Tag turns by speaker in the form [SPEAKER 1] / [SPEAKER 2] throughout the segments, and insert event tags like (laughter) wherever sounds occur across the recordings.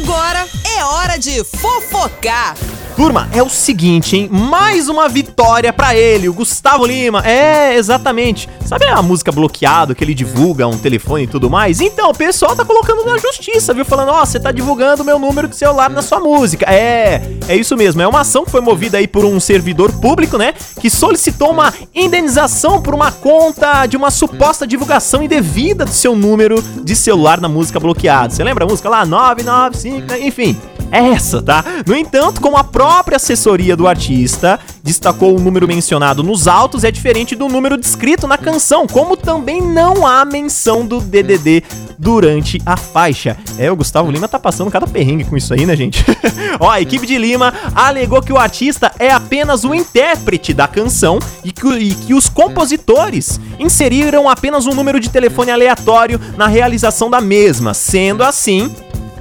[SPEAKER 1] Agora é hora de fofocar.
[SPEAKER 2] Turma, é o seguinte, hein? Mais uma vitória pra ele, o Gustavo Lima. É, exatamente. Sabe a música bloqueado que ele divulga um telefone e tudo mais? Então, o pessoal tá colocando na justiça, viu? Falando, ó, oh, você tá divulgando meu número de celular na sua música. É, é isso mesmo. É uma ação que foi movida aí por um servidor público, né? Que solicitou uma indenização por uma conta de uma suposta divulgação indevida do seu número de celular na música bloqueado. Você lembra a música lá? 995, né? Enfim essa, tá? No entanto, como a própria assessoria do artista destacou o número mencionado nos autos, é diferente do número descrito na canção, como também não há menção do DDD durante a faixa. É, o Gustavo Lima tá passando cada perrengue com isso aí, né, gente? (laughs) Ó, a equipe de Lima alegou que o artista é apenas o intérprete da canção e que, e que os compositores inseriram apenas um número de telefone aleatório na realização da mesma. Sendo assim,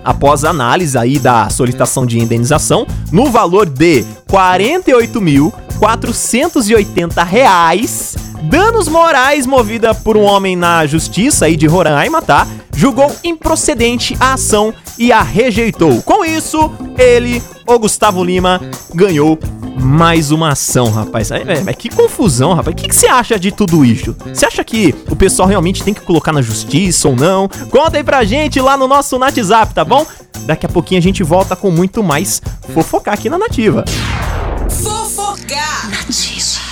[SPEAKER 2] após análise aí da solicitação de indenização, no valor de 48.480 reais, danos morais movida por um homem na justiça aí de Roraima, tá? Julgou improcedente a ação e a rejeitou. Com isso, ele, o Gustavo Lima, ganhou mais uma ação, rapaz. É, é, que confusão, rapaz. O que, que você acha de tudo isso? Você acha que o pessoal realmente tem que colocar na justiça ou não? Conta aí pra gente lá no nosso WhatsApp, tá bom? Daqui a pouquinho a gente volta com muito mais fofocar aqui na Nativa.
[SPEAKER 1] Fofocar! Nativa.